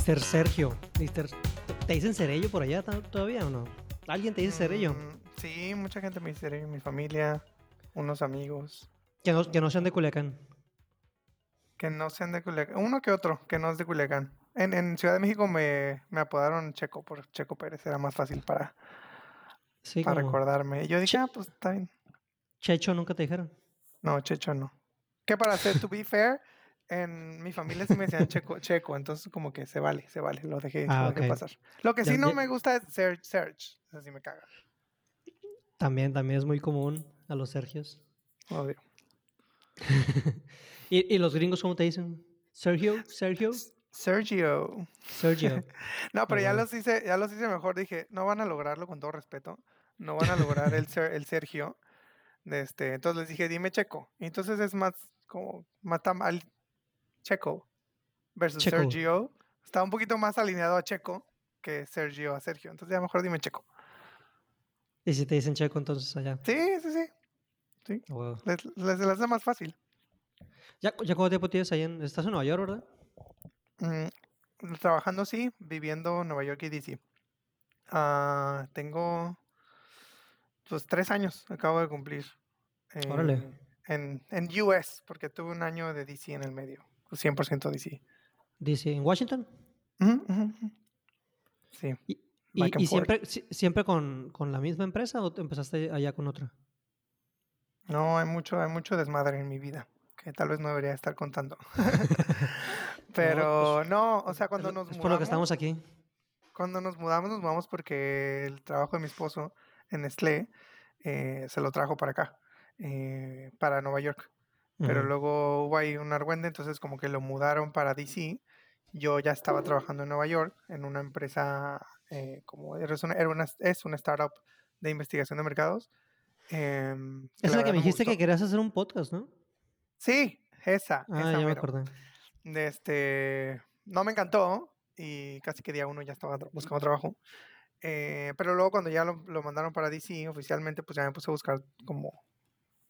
Mr. Sergio. Mr. ¿Te dicen Cerello por allá todavía o no? ¿Alguien te dice Cerello? Mm, sí, mucha gente me dice Cerello. Mi familia, unos amigos. Que no, que no sean de Culiacán. Que no sean de Culiacán. Uno que otro, que no es de Culiacán. En, Ciudad de México me, apodaron Checo por Checo Pérez. Era más fácil para, para recordarme. Y yo dije, ah, pues está bien. ¿Checho nunca te dijeron? No, Checho no. Que para ser, to be fair, en mi familia sí me decían checo, checo, entonces como que se vale, se vale, lo dejé, ah, pasar. Lo que sí no me gusta es search, search, así me caga. También, también es muy común a los Sergios. Odio. ¿Y, ¿Y, los gringos cómo te dicen? Sergio, Sergio. Sergio. Sergio. no, pero ya los hice, ya los hice mejor. Dije, no van a lograrlo con todo respeto. No van a lograr el, el Sergio. Este, entonces les dije, dime Checo. Entonces es más como mata mal Checo versus Sergio. Está un poquito más alineado a Checo que Sergio a Sergio. Entonces ya mejor dime Checo. ¿Y si te dicen Checo entonces allá? Sí, sí, sí. sí. Oh, les, les, hace más fácil. ¿Ya, ¿Ya cuánto tiempo tienes ahí? En, ¿Estás en Nueva York, verdad? Mm, trabajando, sí. Viviendo en Nueva York y DC. Ah, tengo pues tres años. Acabo de cumplir. Órale. En, en US, porque tuve un año de DC en el medio. 100% DC. DC, ¿en Washington? Sí. ¿Y, siempre, siempre con, la misma empresa o empezaste allá con otra? No, hay mucho, hay mucho desmadre en mi vida que tal vez no debería estar contando. Pero pues, no, o sea, cuando nos mudamos. por lo que estamos aquí. Cuando nos mudamos, nos mudamos porque el trabajo de mi esposo en Nestlé eh, se lo trajo para acá, eh, para Nueva York. Pero luego hubo ahí un argüende, entonces como que lo mudaron para DC. Yo ya estaba trabajando en Nueva York en una empresa eh, como es una, es una startup de investigación de mercados. Em, es la que me dijiste que querías hacer un podcast, ¿no? Sí, esa. Ah, ya me acordé. De este, no me encantó y casi que día uno ya estaba buscando trabajo. Eh, pero luego cuando ya lo, lo, mandaron para DC oficialmente, pues ya me puse a buscar como,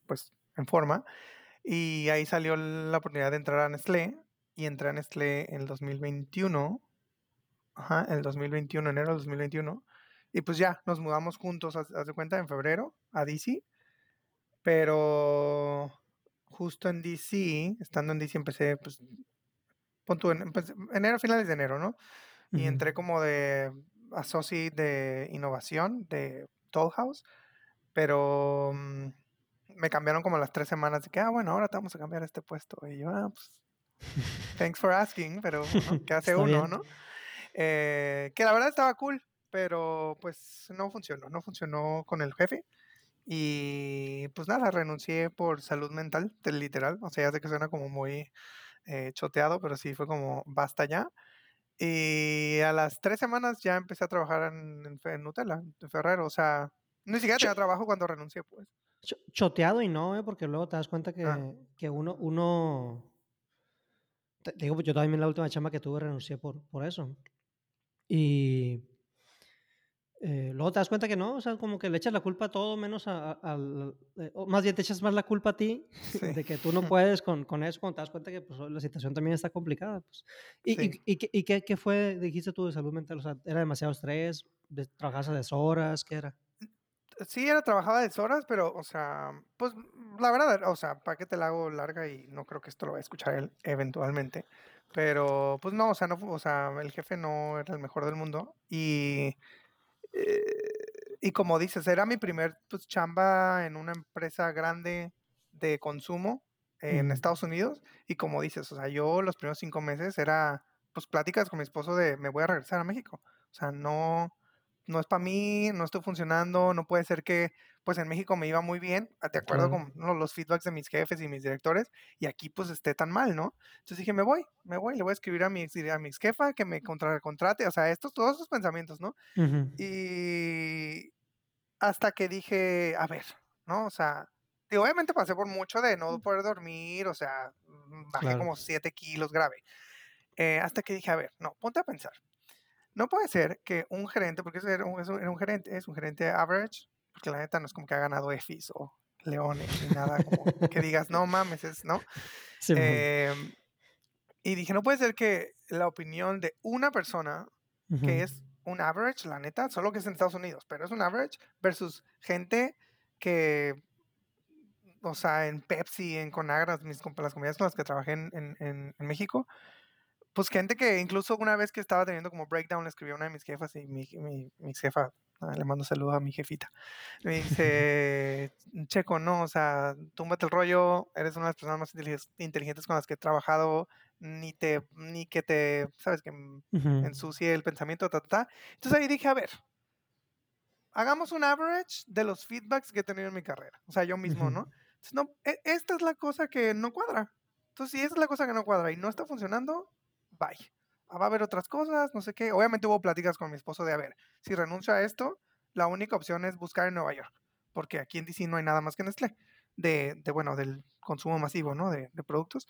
pues, en forma. Y ahí salió la oportunidad de entrar a Nestlé. Y entré a Nestlé en el 2021. Ajá, el 2021, enero del 2021. Y pues ya, nos mudamos juntos, haz, de cuenta, en febrero a DC. Pero justo en DC, estando en DC, empecé, pues, punto en, enero, finales de enero, ¿no? Y entré como de associate de innovación de Toll House. Pero mm, me cambiaron como las tres semanas de que, ah, bueno, ahora te vamos a cambiar este puesto. Y yo, ah, pues, thanks for asking, pero ¿qué hace uno, no? Eh, que la verdad estaba cool, pero pues no funcionó, no funcionó con el jefe. Y pues nada, renuncié por salud mental, literal. O sea, ya sé que suena como muy eh, choteado, pero sí fue como basta ya. Y a las tres semanas ya empecé a trabajar en, en Nutella, en Ferrero. O sea, ni siquiera tenía trabajo cuando renuncié, pues. Choteado y no, ¿eh? porque luego te das cuenta que, ah. que uno, uno. Te digo, yo también la última chamba que tuve renuncié por, por eso. Y eh, luego te das cuenta que no, o sea, como que le echas la culpa a todo menos al. Eh, más bien te echas más la culpa a ti de que tú no puedes con, con, eso cuando te das cuenta que pues, la situación también está complicada. Pues. ¿Y, y, y, y qué, qué, fue, dijiste tú, de salud mental? O sea, ¿era demasiado estrés? ¿Trabajabas a deshoras? ¿Qué era? Sí, era trabajaba de horas, pero, o sea, pues la verdad, o sea, ¿para qué te la hago larga? Y no creo que esto lo vaya a escuchar él eventualmente. Pero, pues no, o sea, no, o sea, el jefe no era el mejor del mundo. Y, eh, y como dices, era mi primer pues, chamba en una empresa grande de consumo en Estados Unidos. Y como dices, o sea, yo los primeros cinco meses era, pues, pláticas con mi esposo de me voy a regresar a México. O sea, no, no es para mí, no estoy funcionando, no puede ser que, pues en México me iba muy bien, de acuerdo con los feedbacks de mis jefes y mis directores, y aquí pues esté tan mal, ¿no? Entonces dije, me voy, me voy, le voy a escribir a mi, a mi jefa que me contra, contrate, o sea, estos, todos esos pensamientos, ¿no? Y hasta que dije, a ver, ¿no? O sea, y obviamente pasé por mucho de no poder dormir, o sea, bajé como 7 kilos grave. Eh, hasta que dije, a ver, no, ponte a pensar. No puede ser que un gerente, porque es un, es un, gerente, es un gerente average, porque la neta no es como que ha ganado EFIS o Leones ni nada, como que digas, no mames, es, ¿no? Em, Y dije, no puede ser que la opinión de una persona, que es un average, la neta, solo que es en Estados Unidos, pero es un average, versus gente que, o sea, en Pepsi, en Conagra, mis las compañías con las que trabajé en en México, pues, gente que incluso una vez que estaba teniendo como breakdown, le escribió a una de mis jefas y mi mi mi exjefa, ah, le mando saludo a mi jefita. Me dice: "Checo, no, o sea, túmbate el rollo, eres una de las personas más inteligentes con las que he trabajado, ni te ni que te, ¿sabes?, que, mm, Ujú. ensucie el pensamiento, ta, ta, ta". Entonces, ahí dije: "A ver" "hagamos un average de los feedbacks que he tenido en mi carrera", o sea, yo mismo, Ujú. ¿no? Entonces, no, e esta es la cosa que no cuadra. Entonces, si esta es la cosa que no cuadra y no está funcionando, bye. Ah, va a haber otras cosas, no sé qué. Obviamente, hubo pláticas con mi esposo de, a ver, si renuncio a esto, la única opción es buscar en Nueva York, porque aquí en DC no hay nada más que Nestlé, de de, bueno, del consumo masivo, ¿no?, de de productos.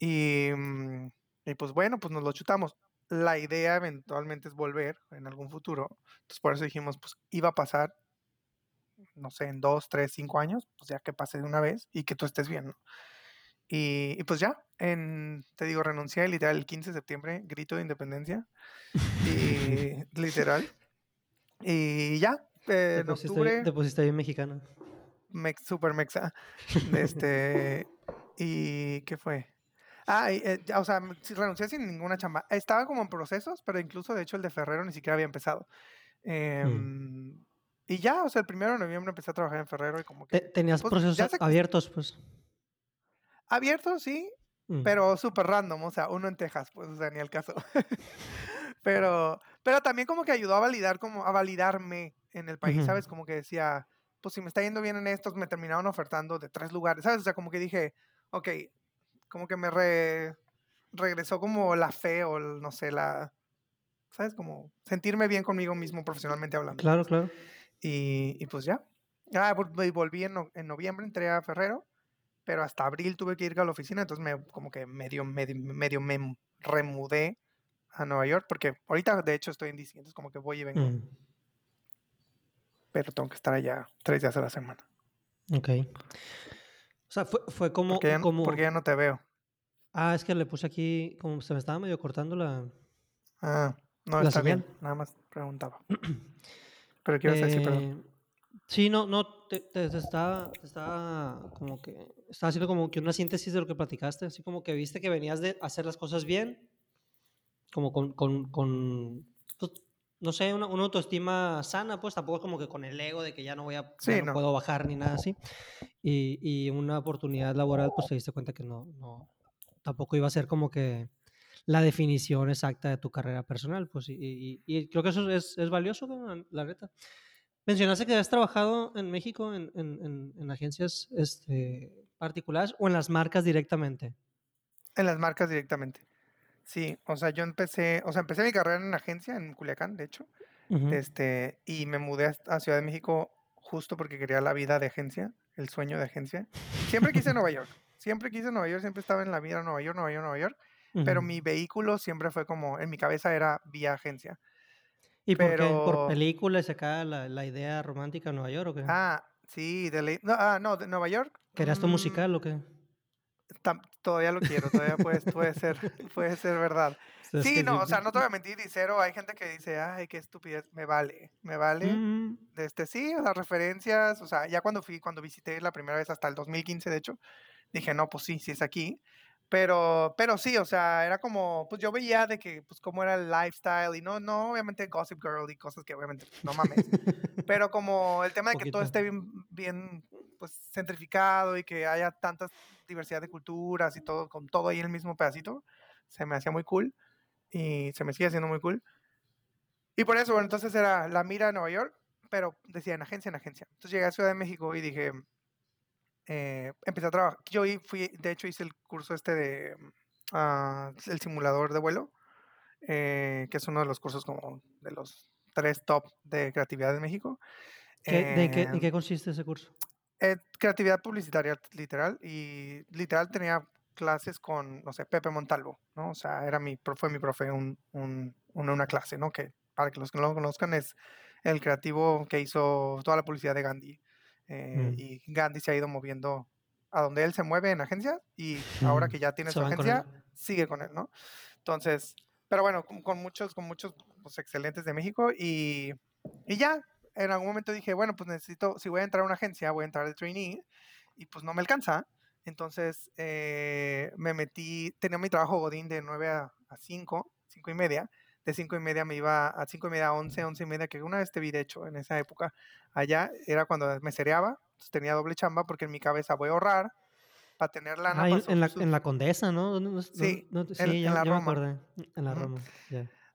Y, mm, y pues, bueno, pues, nos lo chutamos. La idea eventualmente es volver en algún futuro. Entonces, por eso dijimos, pues, iba a pasar no sé, en 2, 3, 5 años, pues, ya que pase de una vez y que tú estés bien, ¿no? Y y pues ya, en te digo, renuncié literal el 15 de septiembre, grito de independencia, y literal. Y ya, en bien octubre te pusiste bien mexicano. mex súper mexa, este, ¿y qué fue? Ah, y, eh, ya, o sea, renuncié sin ninguna chamba. Estaba como en procesos, pero incluso, de hecho, el de Ferrero ni siquiera había empezado. Mm. Em, y ya, o sea, el primero de noviembre empecé a trabajar en Ferrero y como ¿Te que, tenías pues, procesos abiertos, pues? Abiertos, sí, Mm. pero súper random, o sea, uno en Texas, pues, o sea, ni al caso. Pero pero también como que ayudó a validar como a validarme en el país. ¿sabes? Como que decía, pues, si me está yendo bien en estos, me terminaron ofertando de 3 lugares, ¿sabes? O sea, como que dije: "Okey", como que me re regresó como la fe o el, no sé, la, ¿sabes? Como sentirme bien conmigo mismo profesionalmente hablando, Claro, claro. Y y pues ya. Ah, volví en no en noviembre, entré a Ferrero, pero hasta abril tuve que ir a la oficina, entonces me como que medio medio medio me remudé a Nueva York, porque ahorita, de hecho, estoy en DC, entonces como que voy y vengo. Mm. Pero tengo que estar allá 3 días a la semana. Okey. O sea, fue fue Porque como ya n porque ya como no te veo. Ah, es que le puse aquí, como se me estaba medio cortando la Ah, no, la está señal. bien, nada más preguntaba. Pero, ¿qué ibas a decir? Perdón. Sí, no no, te te te estaba te estaba como que estaba haciendo como que una síntesis de lo que platicaste, así como que viste que venías de hacer las cosas bien como con con con, pues, no sé, una una autoestima sana, pues, tampoco es como que con el ego de que ya no voy a Sí, no no. puedo bajar ni nada así. Y y una oportunidad laboral, pues, te diste cuenta que no no tampoco iba a ser como que la definición exacta de tu carrera personal, pues, y y y creo que eso es es valioso. La neta. Mencionaste que habías trabajado en México en en en en agencias, este, particulares o en las marcas directamente. En las marcas directamente. Sí, o sea, yo empecé, o sea, empecé mi carrera en una agencia en Culiacán, de hecho, Ujú. este, y me mudé a Ciudad de México justo porque quería la vida de agencia, el sueño de agencia. Siempre quise Nueva York, siempre quise Nueva York, siempre estaba en la vida Nueva York, Nueva York, Nueva York, pero Ujú. mi vehículo siempre fue como en mi cabeza era vía agencia. ¿Y por qué? ¿Por Pero películas y acá la la idea romántica de Nueva York o qué? Ah, sí, de ley no, ah, no, de Nueva York, ¿Querías tu mm musical o qué? tam todavía lo quiero, todavía puede puede ser puede ser verdad. Sí, no, sí, o sea, no te voy a mentir, y cero, hay gente que dice: "Ay, qué estupidez", me vale, me vale. Mm. De este, sí, las referencias, o sea, ya cuando fui cuando visité la primera vez hasta el 2015, de hecho, dije: "No, pues sí, sí es aquí". Pero pero sí, o sea, era como, pues, yo veía de que, pues, cómo era el lifestyle y no no, obviamente, Gossip Girl y cosas que obviamente, pues, no mames. Pero como el tema de que todo Poquito. esté bien bien, pues, centrificado y que haya tantas diversidad de culturas y todo, con todo ahí en el mismo pedacito, se me hacía muy cool, y se me sigue haciendo muy cool. Y por eso, bueno, entonces era la mira a Nueva York, pero decía en agencia, en agencia. Entonces, llegué a Ciudad de México y dije eh, empecé a trabajar yo fui, de hecho, hice el curso este de, ah, el simulador de vuelo, eh, que es uno de los cursos como de los 3 top de creatividad en México. ¿Qué de qué en Em qué consiste ese curso? Eh, creatividad publicitaria, literal, y literal tenía clases con, no sé, Pepe Montalvo, ¿no? O sea, era mi fue mi profe un un una clase, ¿no? Que para que los que no lo conozcan, es el creativo que hizo toda la publicidad de Gandhi. Eh, Mm. y Gandhi se ha ido moviendo a donde él se mueve en agencia, y ahora Mm, que ya tiene se su van con agencia, sigue con él, ¿no? Entonces, pero bueno, con, muchos, con muchos pues, excelentes de México y, y ya, en algún momento dije, bueno, pues necesito, si voy a entrar a una agencia, voy a entrar de trainee y pues no me alcanza. Entonces eh, me metí, tenía mi trabajo Godín de 9 a, 5, 5 y media. De 5 y media me iba a 5 y media a 11, 11 y media, que una vez te vi de hecho en esa época allá, era cuando me cereaba, entonces tenía doble chamba porque en mi cabeza voy a ahorrar para tener lana. Ah, en, la, en, la, Condesa, ¿no? sí, sí en, la Roma. En la Roma.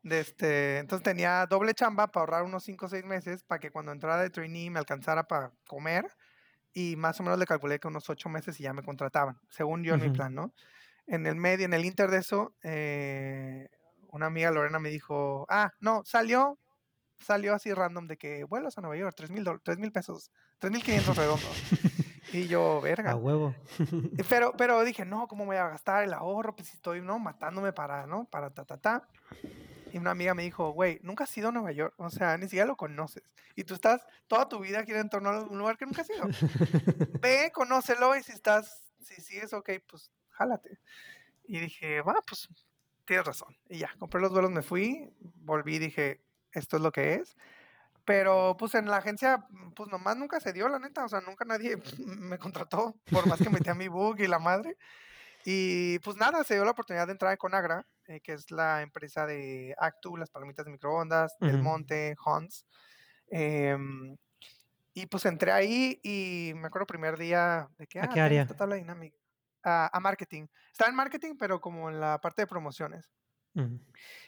De este, entonces tenía doble chamba para ahorrar unos 5 o 6 meses para que cuando entrara de trainee me alcanzara para comer y más o menos le calculé que unos 8 meses y ya me contrataban, según yo en mi plan, ¿no? En el medio, en el inter de eso, eh, una amiga Lorena me dijo, ah, no, salió, salió así random de que vuelos a Nueva York, 3 mil, 3 mil pesos, 3 mil 500 redondos. y yo, verga. A huevo. pero, pero dije, no, ¿cómo voy a gastar el ahorro? Pues si estoy, ¿no? Matándome para, ¿no? Para ta, ta, ta. Y una amiga me dijo, güey, nunca has ido a Nueva York, o sea, ni siquiera lo conoces. Y tú estás toda tu vida aquí en torno a un lugar que nunca has ido. Ve, conócelo y si estás, si sigues ok, pues jálate. Y dije, va, pues tienes razón. Y ya, compré los vuelos, me fui, volví, dije, esto es lo que es. Pero pues en la agencia, pues nomás nunca se dio, la neta. O sea, nunca nadie me contrató, por más que metí a mi book y la madre. Y pues nada, se dio la oportunidad de entrar en Conagra, eh, que es la empresa de Actu, las palomitas de microondas, Del Monte, Hans. Em, y pues entré ahí y me acuerdo primer día de que... ¿A ah, qué área? Esta tabla dinámica. A, marketing. Estaba en marketing, pero como en la parte de promociones.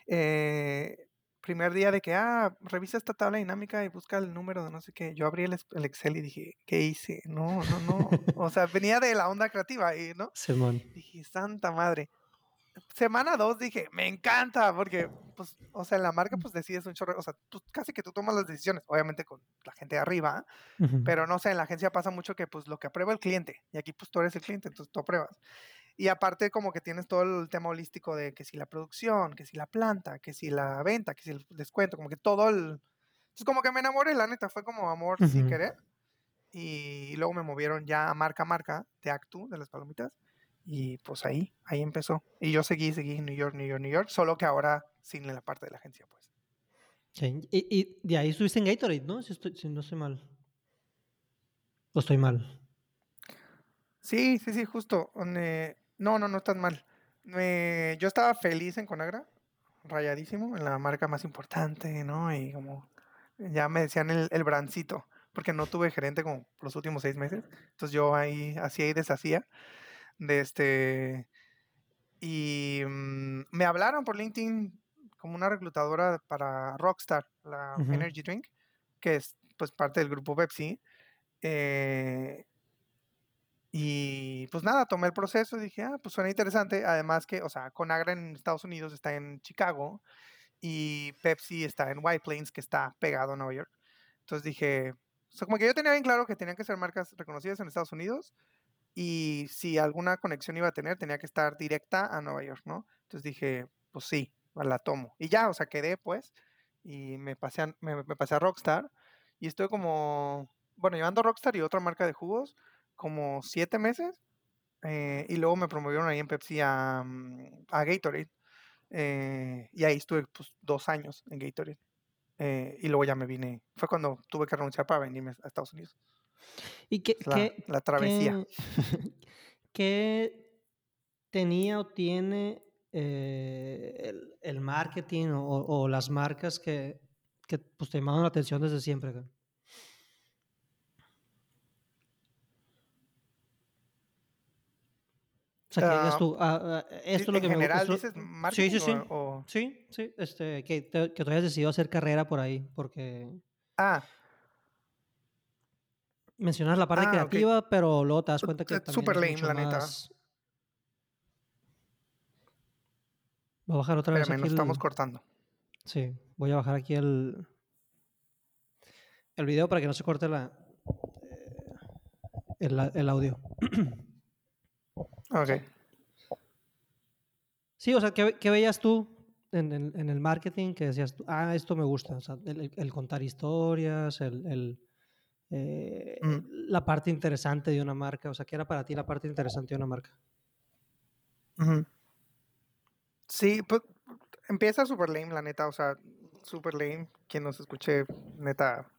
eh, primer día de que, ah, revisa esta tabla dinámica y busca el número de no sé qué. Yo abrí el, Excel y dije, ¿qué hice? No, no, no. o sea, venía de la onda creativa y, ¿no? Simón. Dije, santa madre. Semana dos dije, me encanta, porque, pues, o sea, en la marca, pues decides un chorro, o sea, tú, casi que tú tomas las decisiones, obviamente con la gente de arriba, pero no sé, en la agencia pasa mucho que, pues, lo que aprueba el cliente, y aquí, pues, tú eres el cliente, entonces tú apruebas. Y aparte como que tienes todo el tema holístico de que si la producción, que si la planta, que si la venta, que si el descuento, como que todo el... Entonces como que me enamoré, la neta, fue como amor sin querer. Y luego me movieron ya a marca a marca de Actu, de las palomitas. Y pues ahí, ahí empezó. Y yo seguí, seguí New York, New York, New York, solo que ahora sin la parte de la agencia, pues. Sí. Y, y de ahí estuviste en Gatorade, ¿no? Si, estoy, si no estoy mal. ¿O estoy mal? Sí, sí, sí, justo. No, no, no estás mal. yo estaba feliz en Conagra, rayadísimo, en la marca más importante, ¿no? Y como ya me decían el, el brancito, porque no tuve gerente como los últimos seis meses. Entonces yo ahí hacía y deshacía. De este. Y mm, me hablaron por LinkedIn como una reclutadora para Rockstar, la Energy Drink, que es pues parte del grupo Pepsi. Eh, y pues nada, tomé el proceso y dije, ah, pues suena interesante. Además que, o sea, Conagra en Estados Unidos está en Chicago y Pepsi está en White Plains, que está pegado a Nueva York. Entonces dije, o sea, como que yo tenía bien claro que tenían que ser marcas reconocidas en Estados Unidos y si alguna conexión iba a tener, tenía que estar directa a Nueva York, ¿no? Entonces dije, pues sí, la tomo. Y ya, o sea, quedé pues y me pasé a, me, me pasé a Rockstar y estoy como, bueno, llevando Rockstar y otra marca de jugos como siete meses. Eh, y luego me promovieron ahí en Pepsi a, mm, a Gatorade. Eh, y ahí estuve pues, dos años en Gatorade. Eh, y luego ya me vine. Fue cuando tuve que renunciar para venirme a Estados Unidos. ¿Y qué, la, la travesía? Qué, tenía o tiene el, el, marketing o, o, las marcas que, que pues, te llamaron la atención desde siempre? O sea, que tú, ah, ah, esto es lo que me general dices marketing sí, sí, sí. O, sí, sí, este, que, te, que tú hayas decidido hacer carrera por ahí, porque... Ah. Mencionas la parte ah, creativa, pero luego te das cuenta que es súper lame, la neta. Voy a bajar otra vez aquí nos estamos cortando. Sí, voy a bajar aquí el... El video para que no se corte la... Eh, el, el audio. Ok. Sí, o sea, ¿qué, veías tú en el, marketing que decías, ah, esto me gusta? O sea, el, contar historias, el, eh, la parte interesante de una marca. O sea, ¿qué era para ti la parte interesante de una marca? Sí, pues, empieza súper lame, la neta, o sea, súper lame. Quien nos escuche, neta,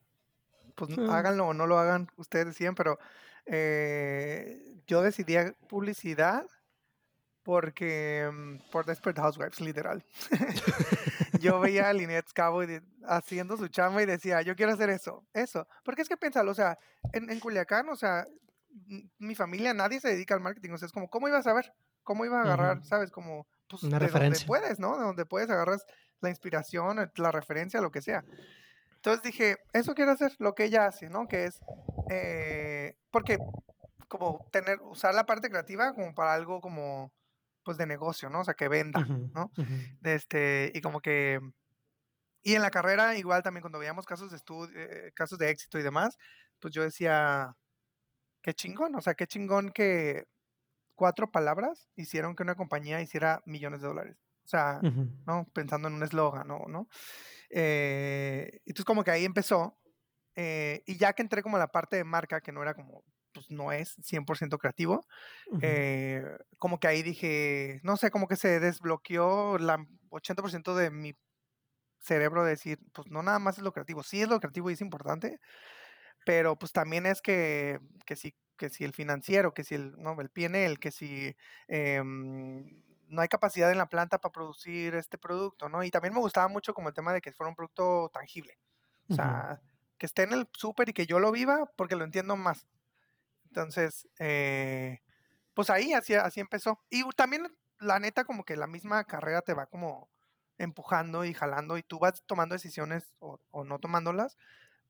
pues, Mm. háganlo o no lo hagan, ustedes deciden, pero, eh, yo decidí publicidad porque, mm, por Desperate Housewives, literal. Yo veía a Lynette de haciendo su chamba y decía: "Yo quiero hacer eso, eso". Porque es que piénsalo, o sea, en en Culiacán, o sea, mi familia, nadie se dedica al marketing, o sea, es como, ¿cómo iba a saber? ¿Cómo iba a agarrar? ¿Sabes? Como, pues, Una de donde puedes, ¿no? De donde puedes agarras la inspiración, la referencia, lo que sea. Entonces dije: "Eso quiero hacer", lo que ella hace, ¿no? Que es, eh, porque como tener usar la parte creativa como para algo como, pues, de negocio, ¿no? O sea, que venda, ¿no? ujú. De este, y como que y en la carrera, igual también cuando veíamos casos de estu eh, casos de éxito y demás, pues yo decía: "Qué chingón", o sea, qué chingón que 4 palabras hicieron que una compañía hiciera millones de dólares. O sea. ¿no? Pensando en un eslogan, ¿no? ¿no? Eh, entonces como que ahí empezó, eh, y ya que entré como a la parte de marca, que no era como, pues no es 100% creativo, Ujú. eh, como que ahí dije, no sé, como que se desbloqueó la 80% de mi cerebro de decir, pues no nada más es lo creativo, sí es lo creativo y es importante, pero pues también es que, que si, que si el financiero, que si el, no, el PNL, que si em, no hay capacidad en la planta para producir este producto, ¿no? Y también me gustaba mucho como el tema de que fuera un producto tangible, o sea, que esté en el súper y que yo lo viva porque lo entiendo más. Entonces, eh, pues ahí así, así empezó. Y también, la neta, como que la misma carrera te va como empujando y jalando y tú vas tomando decisiones o, o no tomándolas,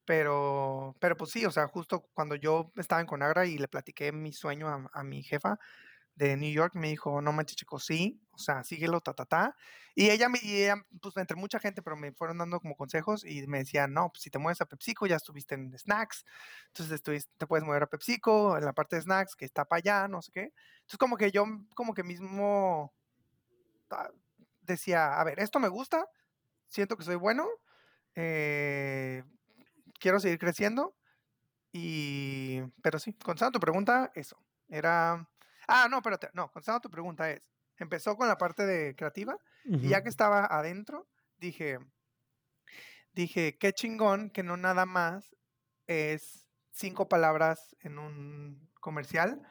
pero, pero pues sí, o sea, justo cuando yo estaba en Conagra y le platiqué mi sueño a mi jefa de New York, me dijo, no manches, chico, sí, o sea, síguelo, ta, ta, ta. Y ella, me, y ella, pues entre mucha gente, pero me fueron dando como consejos y me decían, no, pues si te mueves a PepsiCo, ya estuviste en snacks, entonces estuviste, te puedes mover a PepsiCo, en la parte de snacks, que está para allá, no sé qué. Entonces como que yo, como que mismo ah, decía, a ver, esto me gusta, siento que soy bueno, eh, quiero seguir creciendo, y, pero sí, contestando tu pregunta, eso. Era. Ah, no, espérate, no, contestando tu pregunta es. Empezó con la parte de creativa y ya que estaba adentro, dije, dije, qué chingón que no nada más es cinco palabras en un comercial,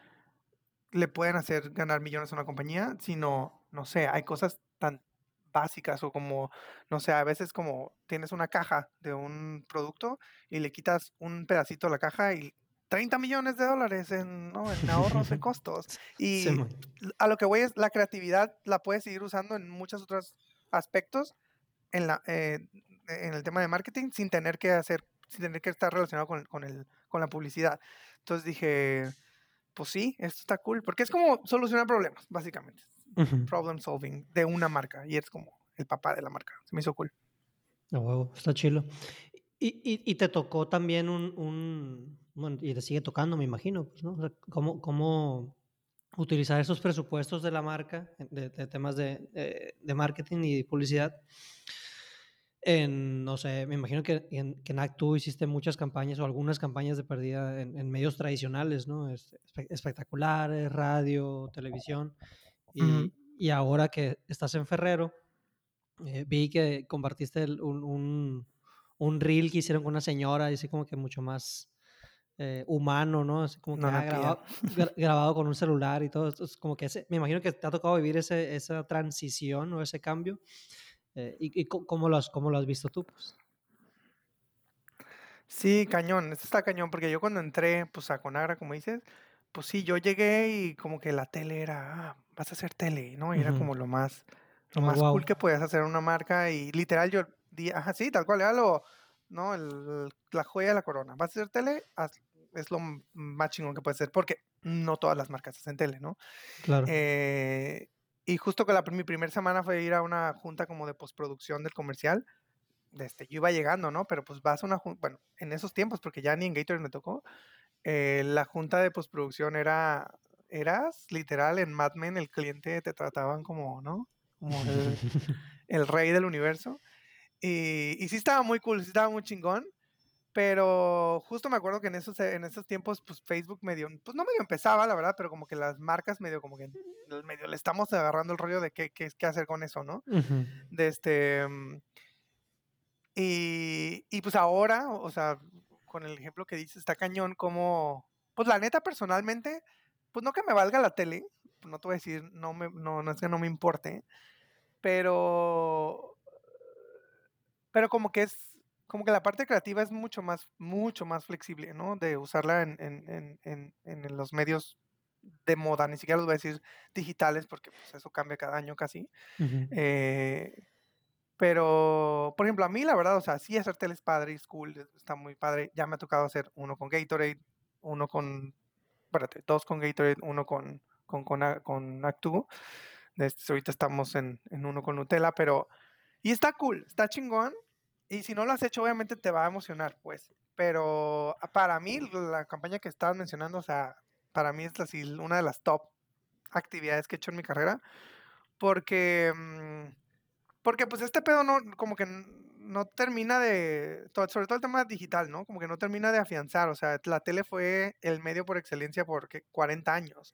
le pueden hacer ganar millones a una compañía, sino, no sé, hay cosas tan básicas o como, no sé, a veces como tienes una caja de un producto y le quitas un pedacito de la caja y 30 millones de dólares en, ¿no? en ahorros de costos. Y l- a lo que voy es, la creatividad la puedes seguir usando en muchos otros aspectos en, la, eh, en el tema de marketing sin tener que hacer, sin tener que estar relacionado con, con, el, con la publicidad. Entonces dije, pues sí, esto está cool, porque es como solucionar problemas, básicamente. Ujú. Problem solving de una marca y eres como el papá de la marca. Se me hizo cool. A huevo, está chilo. Y y y te tocó también un un bueno, y te sigue tocando, me imagino, pues, ¿no? O sea, cómo cómo utilizar esos presupuestos de la marca, de de temas de de de marketing y publicidad en, no sé, me imagino que en que en NAC tú hiciste muchas campañas o algunas campañas de perdida en en medios tradicionales, ¿no? Espe espectaculares, radio, televisión, y y ahora que estás en Ferrero, eh, vi que compartiste el un un un reel que hicieron con una señora, y así como que mucho más, eh, humano, ¿no? Así como que, No ah, grabado gra grabado con un celular y todo. Como que ese me imagino que te ha tocado vivir ese esa transición o ese cambio, eh, ¿y y có cómo lo has cómo lo has visto tú, pues? Sí, cañón, esto está cañón, porque yo cuando entré, pues, a Conagra, como dices, pues sí, yo llegué y como que la tele era, ah, vas a hacer tele, ¿no? Y era como lo más lo Lo más más cool que podías hacer una marca y literal yo di ajá, sí, tal cual, era lo ¿no? El la joya de la corona. ¿Vas a hacer tele? Haz es lo más chingón que puede ser, porque no todas las marcas hacen tele, ¿no? Claro. Eh, y justo que la mi primer semana fue ir a una junta como de postproducción del comercial, este, yo iba llegando, ¿no? Pero, pues, vas a una jun bueno, en esos tiempos, porque ya ni en Gatorade me tocó, eh, la junta de postproducción era eras literal en Mad Men, el cliente te trataban como, ¿no? Como el el rey del universo. Y y sí estaba muy cool, sí estaba muy chingón, Pero justo me acuerdo que en esos, en esos tiempos, pues Facebook medio, pues no medio empezaba, la verdad, pero como que las marcas medio, como que medio le estamos agarrando el rollo de qué, qué, qué hacer con eso, ¿no? De este. Mm, y, y pues ahora, o sea, con el ejemplo que dices, está cañón como, pues la neta personalmente, pues no que me valga la tele, no te voy a decir, no, me, no, no es que no me importe, pero, pero como que es, como que la parte creativa es mucho más, mucho más flexible, ¿no? De usarla en, en, en, en los medios de moda, ni siquiera los voy a decir digitales, porque pues, eso cambia cada año casi. eh, pero, por ejemplo, a mí la verdad, o sea, sí hacer tele es padre, es cool, está muy padre. Ya me ha tocado hacer uno con Gatorade, uno con, espérate, dos con Gatorade, uno con, con, con, con Actu. Este, ahorita estamos en, en uno con Nutella, pero, y está cool, está chingón. Y si no lo has hecho, obviamente te va a emocionar, pues. Pero para mí, la campaña que estabas mencionando, o sea, para mí es así, una de las top actividades que he hecho en mi carrera. Porque mm, porque pues este pedo no, como que no termina de, sobre todo el tema digital, ¿no? Como que no termina de afianzar, o sea, la tele fue el medio por excelencia por 40 años.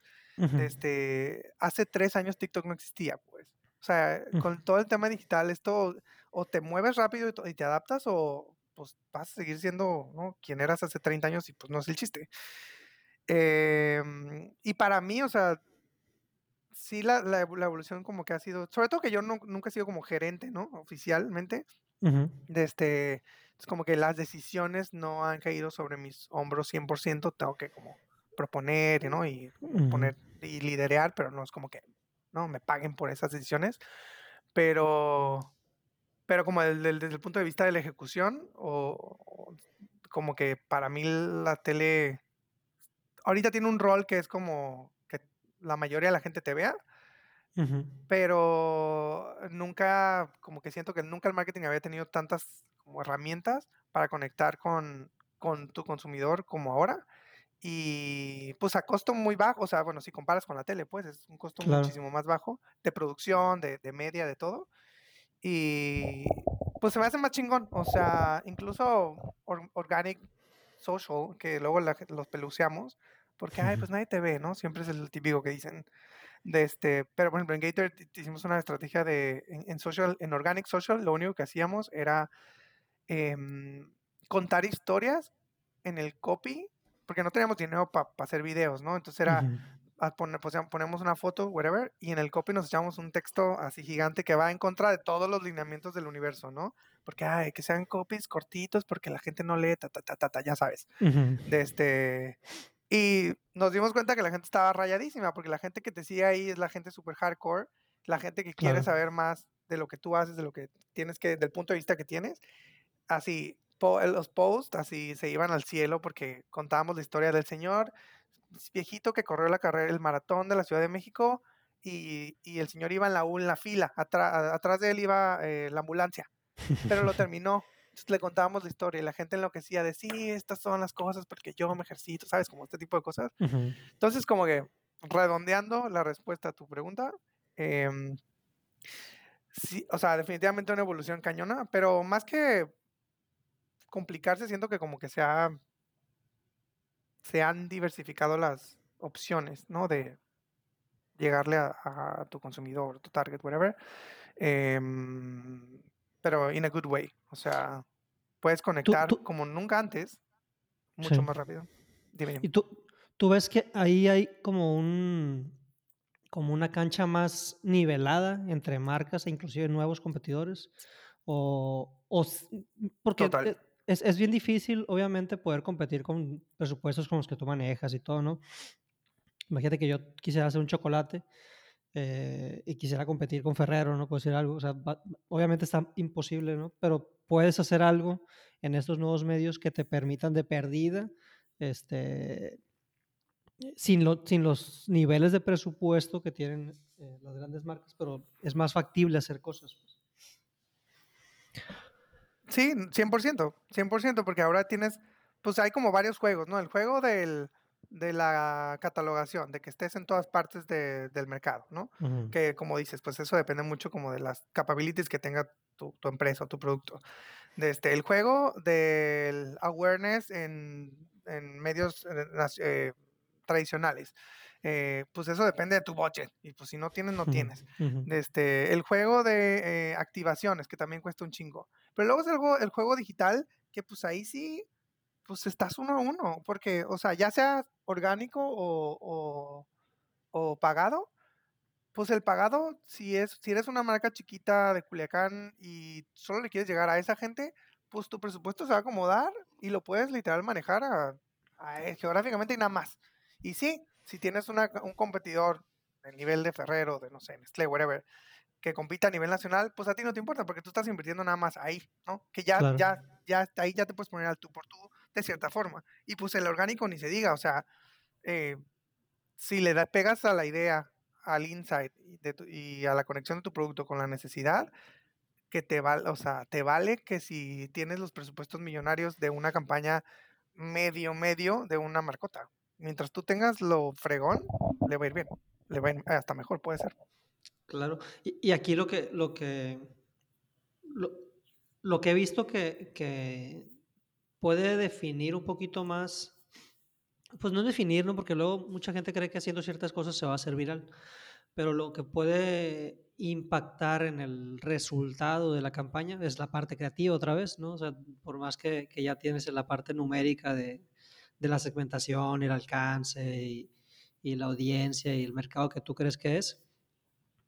Este, hace tres años TikTok no existía, pues. O sea, con todo el tema digital, esto o te mueves rápido y, te adaptas o pues vas a seguir siendo, ¿no? Quien eras hace 30 años y pues no es el chiste. Em, y para mí, o sea, sí la, la, evolución como que ha sido, sobre todo que yo nunca he sido como gerente, ¿no? Oficialmente. de este, es como que las decisiones no han caído sobre mis hombros 100%, tengo que como proponer, ¿no? Y poner y liderear, pero no es como que, no, me paguen por esas decisiones. Pero, pero como desde, el punto de vista de la ejecución, o como que para mí la tele ahorita tiene un rol que es como la mayoría de la gente te vea. Pero nunca, como que siento que nunca el marketing había tenido tantas como herramientas para conectar con, con tu consumidor como ahora. Y pues a costo muy bajo, o sea, bueno, si comparas con la tele, pues es un costo muchísimo más bajo de producción, de, de, media, de todo. Y pues se me hace más chingón, o sea, incluso organic social, que luego los peluceamos, porque, ay, pues nadie te ve, ¿no? Siempre es el típico que dicen. De este, pero por ejemplo, en Gator hicimos una estrategia de, en, social, en Organic Social, lo único que hacíamos era em, contar historias en el copy, porque no teníamos dinero para hacer videos, ¿no? Entonces era, poner, pues, ponemos una foto, whatever, y en el copy nos echamos un texto así gigante que va en contra de todos los lineamientos del universo, ¿no? Porque, ay, que sean copies cortitos porque la gente no lee, ta, ta, ta, ta, ya sabes. De este, y nos dimos cuenta que la gente estaba rayadísima, porque la gente que te sigue ahí es la gente super hardcore, la gente que quiere saber más de lo que tú haces, de lo que tienes que, del punto de vista que tienes. Así, los posts así se iban al cielo porque contábamos la historia del señor viejito que corrió la carrera, el maratón de la Ciudad de México, y, y el señor iba en la, en la fila, atrás de él iba eh, la ambulancia, pero lo terminó le contábamos la historia y la gente enloquecía de, sí, estas son las cosas porque yo me ejercito, ¿sabes? Como este tipo de cosas. Entonces, como que redondeando la respuesta a tu pregunta, em, sí, o sea, definitivamente una evolución cañona, pero más que complicarse, siento que como que se, se han diversificado las opciones, ¿no? De llegarle a, tu consumidor, tu target, whatever. Em, pero in a good way. O sea, puedes conectar como nunca antes, mucho más rápido. ¿Y tú, tú ves que ahí hay como un como una cancha más nivelada entre marcas e inclusive nuevos competidores? O, o porque e, es, es, bien difícil, obviamente, poder competir con presupuestos como los que tú manejas y todo, ¿no? Imagínate que yo quisiera hacer un chocolate eh, y quisiera competir con Ferrero, ¿no? Puedo decir algo, o sea, obviamente está imposible, ¿no? Pero puedes hacer algo en estos nuevos medios que te permitan de perdida, este, sin, lo, sin los niveles de presupuesto que tienen eh, las grandes marcas, pero es más factible hacer cosas. Pues. Sí, 100%, 100%, porque ahora tienes, pues hay como varios juegos, ¿no? El juego del de la catalogación, de que estés en todas partes del mercado, ¿no? Que como dices, pues eso depende mucho como de las capabilities que tenga tu, empresa o tu producto. De este, el juego del awareness en, en medios eh, tradicionales. Eh, pues eso depende de tu budget. Y pues si no tienes, no tienes. este, el juego de eh, activaciones, que también cuesta un chingo. Pero luego es el juego, el juego digital, que pues ahí sí, pues estás uno a uno. Porque, o sea, ya sea orgánico o, o, pagado, pues el pagado, si, es, si eres una marca chiquita de Culiacán y solo le quieres llegar a esa gente, pues tu presupuesto se va a acomodar y lo puedes literal manejar a, geográficamente y nada más. Y sí, si tienes un competidor del nivel de Ferrero, de no sé, Nestlé, whatever, que compita a nivel nacional, pues a ti no te importa porque tú estás invirtiendo nada más ahí, ¿no? Que ya, ya, ya, ahí ya te puedes poner al tú por tú de cierta forma. Y pues el orgánico ni se diga, o sea, eh, si le pegas a la idea, al insight y, a la conexión de tu producto con la necesidad, que te vale, o sea, te vale que si tienes los presupuestos millonarios de una campaña medio, medio de una marcota mientras tú tengas lo fregón, le va a ir bien. Le va a ir hasta mejor, puede ser. Claro. Y, aquí lo que, lo que, lo, que he visto que, que, puede definir un poquito más, pues no definir, ¿no? Porque luego mucha gente cree que haciendo ciertas cosas se va a hacer viral, pero lo que puede impactar en el resultado de la campaña es la parte creativa otra vez, ¿no? O sea, por más que, que ya tienes la parte numérica de, de la segmentación, el alcance y, la audiencia y el mercado que tú crees que es.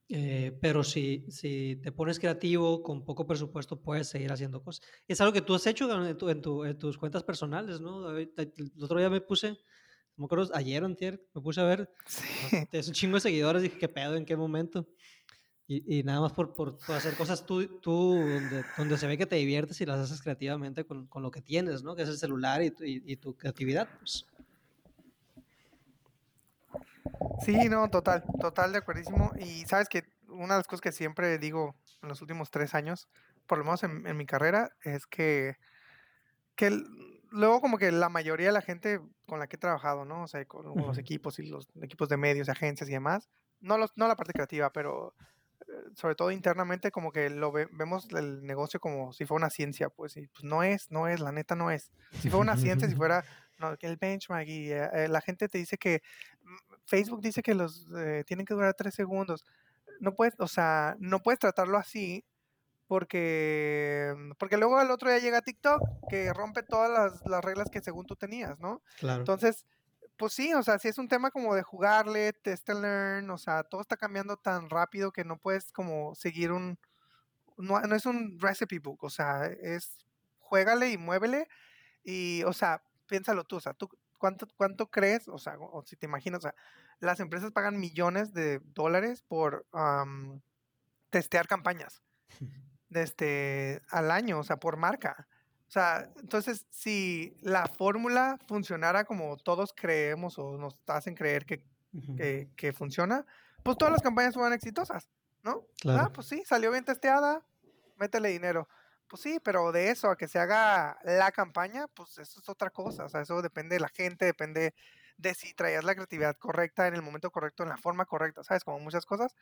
Eh, pero si, si te pones creativo, con poco presupuesto, puedes seguir haciendo cosas. Es algo que tú has hecho en, en, tus cuentas personales, ¿no? El otro día me puse, me acuerdo, ayer o antier, me puse a ver, sí. es un chingo de seguidores, dije, ¿qué pedo? ¿En qué momento? Y, nada más por, por, hacer cosas tú, tú donde, donde, se ve que te diviertes y las haces creativamente con, con lo que tienes, ¿no? Que es el celular y, y, tu creatividad, pues. Sí, no, total, total de acuerdísimo. Y sabes que una de las cosas que siempre digo en los últimos tres años, por lo menos en, en mi carrera, es que, que luego como que la mayoría de la gente con la que he trabajado, ¿no? O sea, con, los equipos y los equipos de medios, agencias y demás, no, los, no la parte creativa, pero sobre todo internamente, como que lo vemos el negocio como si fuera una ciencia, pues, y pues no es, no es, la neta no es. Si fuera una ciencia, si fuera el benchmark y eh, eh, la gente te dice que mm, Facebook dice que los eh, tienen que durar tres segundos, no puedes, o sea, no puedes tratarlo así porque, porque luego el otro día llega TikTok que rompe todas las, las reglas que según tú tenías, ¿no? Claro. Entonces, pues sí, o sea, si es un tema como de jugarle, test and learn, o sea, todo está cambiando tan rápido que no puedes como seguir un, no, es un recipe book, o sea, es juégale y muévele y, o sea, piénsalo tú, o sea, tú, ¿cuánto, cuánto crees, o sea, o si te imaginas, o sea, las empresas pagan millones de dólares por testear campañas este, al año, o sea, por marca. O sea, entonces, si la fórmula funcionara como todos creemos o nos hacen creer que, que, funciona, pues todas las campañas fueran exitosas, ¿no? Ah, pues sí, salió bien testeada, métele dinero. Pues sí, pero de eso a que se haga la campaña, pues eso es otra cosa. O sea, eso depende de la gente, depende de si traías la creatividad correcta en el momento correcto, en la forma correcta, ¿sabes? Como muchas cosas.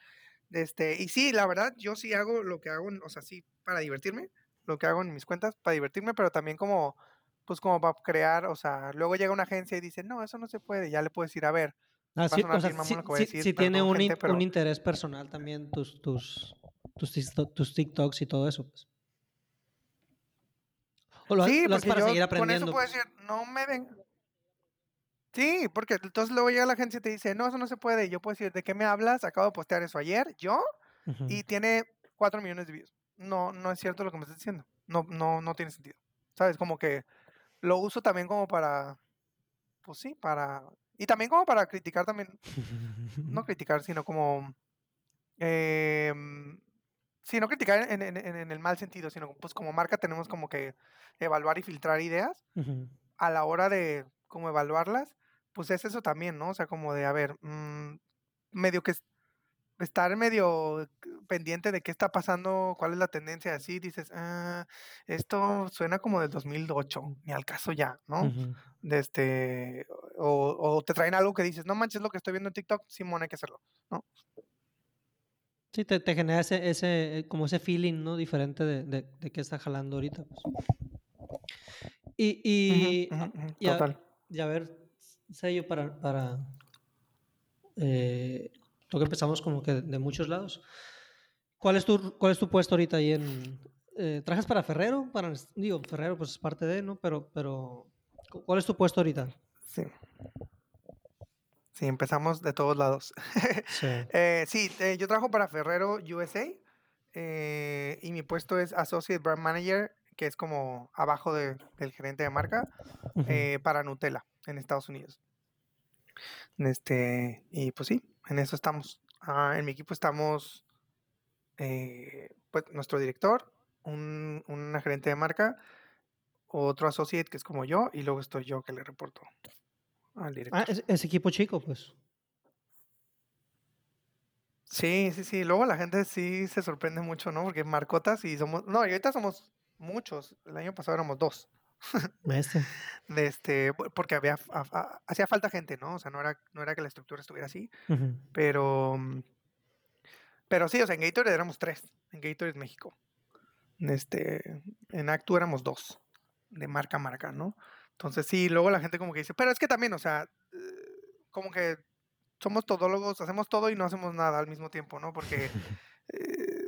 Este, y sí, la verdad, yo sí hago lo que hago, o sea, sí, para divertirme, lo que hago en mis cuentas para divertirme, pero también como, pues como para crear, o sea, luego llega una agencia y dice, no, eso no se puede, ya le puedes ir a ver. Ah, sí, o sea, sí, tiene un, un, interés personal también tus, tus, tus, tus, TikToks y todo eso. Pues. O lo, sí, porque para yo seguir aprendiendo. Con eso puedo decir, no me ven. Sí, porque entonces luego llega la agencia y te dice, no, eso no se puede. Y yo puedo decir, ¿de qué me hablas? Acabo de postear eso ayer, yo, y tiene 4 millones de views no, no es cierto lo que me estás diciendo. No, no, no tiene sentido. ¿Sabes? Como que lo uso también como para, pues sí, para, y también como para criticar también, no criticar, sino como, eh, sí, no criticar en, en, el mal sentido, sino pues como marca tenemos como que evaluar y filtrar ideas a la hora de como evaluarlas, pues es eso también, ¿no? O sea, como de, a ver, mm, medio que estar medio pendiente de qué está pasando, cuál es la tendencia, así dices, ah, esto suena como del 2008, ni al caso ya, ¿no? de este, o, te traen algo que dices, no manches lo que estoy viendo en TikTok, Simón, hay que hacerlo, ¿no? Sí, te, te genera ese, ese, eh, como ese feeling, ¿no? Diferente de, de, de qué está jalando ahorita. Pues. Y, y, a- total. y a ver, sello para, para eh, que empezamos como que de muchos lados. ¿Cuál es tu, cuál es tu puesto ahorita ahí en... eh, ¿Trabajas para Ferrero? Para, digo, Ferrero pues es parte de, ¿no? Pero, pero cu- ¿cuál es tu puesto ahorita? Sí. Sí, empezamos de todos lados. Sí. Eh, sí, eh, yo trabajo para Ferrero USA eh, y mi puesto es Associate Brand Manager, que es como abajo de- del gerente de marca, para Nutella en Estados Unidos. Este, y pues sí, en eso estamos. Ah, en mi equipo estamos, eh, pues nuestro director, un, una gerente de marca, otro associate que es como yo, y luego estoy yo que le reporto al director. Ah, es, es equipo chico, pues. Sí, sí, sí. Luego la gente sí se sorprende mucho, ¿no? Porque marcotas y somos, no, y ahorita somos muchos. El año pasado éramos dos. Este. De este, po- porque había, hacía falta gente, ¿no? O sea, no era, no era que la estructura estuviera así, pero, mm, pero sí, o sea, en Gatorade éramos tres, en Gatorade México. Este, en Actu éramos dos, de marca a marca, ¿no? Entonces sí, luego la gente como que dice, pero es que también, o sea, como que somos todólogos, hacemos todo y no hacemos nada al mismo tiempo, ¿no? Porque eh,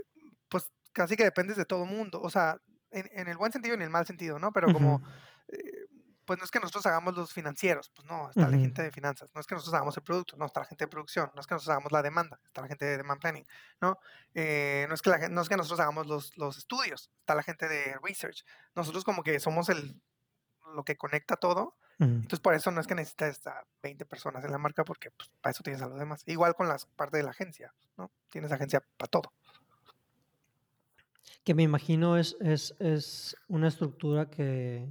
pues casi que dependes de todo mundo, o sea, en, en el buen sentido y en el mal sentido, ¿no? Pero como, eh, pues no es que nosotros hagamos los financieros, pues no, está la gente de finanzas, no es que nosotros hagamos el producto, no, está la gente de producción, no es que nosotros hagamos la demanda, está la gente de demand planning, ¿no? Eh, no, es que la, no es que nosotros hagamos los, los estudios, está la gente de research, nosotros como que somos el, lo que conecta todo, entonces por eso no es que necesites a 20 personas en la marca, porque pues, para eso tienes a los demás. Igual con las partes de la agencia, ¿no? Tienes agencia para todo. Que me imagino es, es, es una estructura que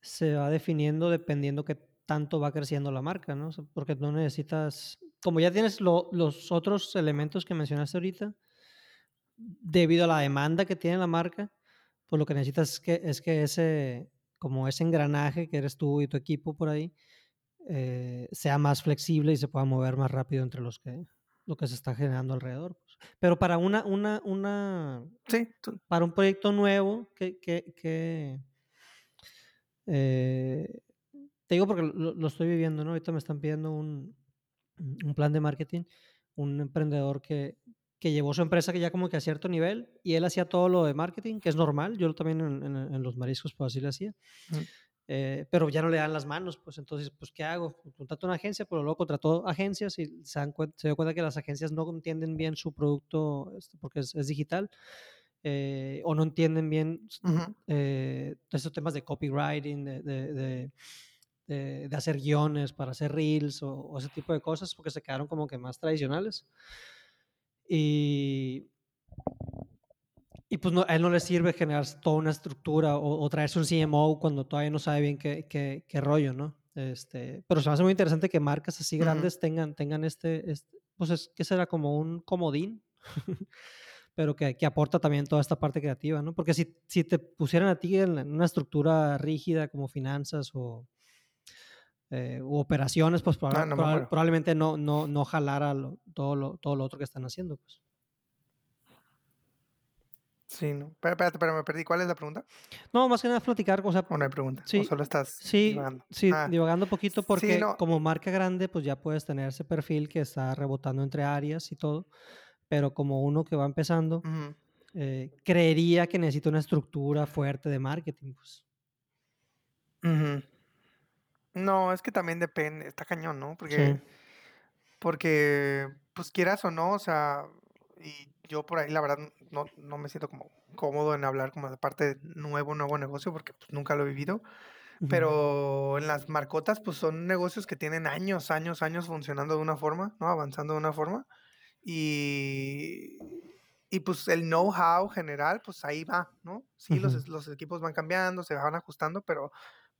se va definiendo dependiendo que tanto va creciendo la marca, ¿no? Porque no necesitas, como ya tienes lo- los otros elementos que mencionaste ahorita, debido a la demanda que tiene la marca, pues lo que necesitas es que, es que ese, como ese engranaje que eres tú y tu equipo por ahí, eh, sea más flexible y se pueda mover más rápido entre los que, lo que se está generando alrededor. Pero para una, una, una, Sí, para un proyecto nuevo que, que, que, eh, te digo porque lo, lo estoy viviendo, ¿no? Ahorita me están pidiendo un, un plan de marketing, un emprendedor que, que llevó su empresa que ya como que a cierto nivel y él hacía todo lo de marketing, que es normal, yo también en, en- en los mariscos pues así lo hacía. Eh, pero ya no le dan las manos, pues entonces, pues ¿qué hago? Contrato una agencia, pero luego contrató agencias y se, dan cuen- se dio cuenta que las agencias no entienden bien su producto este, porque es, es digital. eh, o no entienden bien s- Ujú. eh, estos temas de copywriting, de, de- de- de- de hacer guiones para hacer reels o, o ese tipo de cosas, porque se quedaron como que más tradicionales. Y, y pues no, a él no le sirve generar toda una estructura o, o traerse un CMO cuando todavía no sabe bien qué, qué, qué rollo, ¿no? Este, pero se me hace muy interesante que marcas así grandes tengan, tengan este, este, pues es que será como un comodín, pero que, que aporta también toda esta parte creativa, ¿no? Porque si, si te pusieran a ti en, una estructura rígida como finanzas o eh, u operaciones, pues proba- no me proba- muero. probablemente no, no, no jalara lo- todo, lo, todo lo otro que están haciendo. Pues. Sí, no. Pero, espérate, pero me perdí. ¿Cuál es la pregunta? No, más que nada platicar, o sea, ¿O no hay pregunta? Sí, ¿O solo estás sí, divagando? sí, Ah, divagando un poquito porque sí, no. como marca grande, pues ya puedes tener ese perfil que está rebotando entre áreas y todo, pero como uno que va empezando, eh, creería que necesita una estructura fuerte de marketing, pues. No, es que también depende, está cañón, ¿no? Porque, Sí. porque, pues quieras o no, o sea, y yo por ahí la verdad no, no me siento como cómodo en hablar como de parte de nuevo, nuevo negocio, porque pues, nunca lo he vivido. Pero en las marcotas, pues son negocios que tienen años, años, años funcionando de una forma, ¿no? Avanzando de una forma. Y, y pues el know-how general, pues ahí va, ¿no? Sí, los, Ujú. es- los equipos van cambiando, se van ajustando, pero